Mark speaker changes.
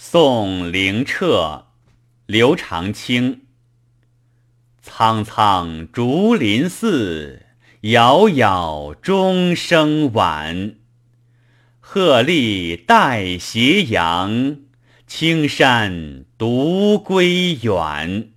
Speaker 1: 宋灵彻，刘长卿。苍苍竹林寺，杳杳钟声晚。鹤唳带斜阳，青山独归远。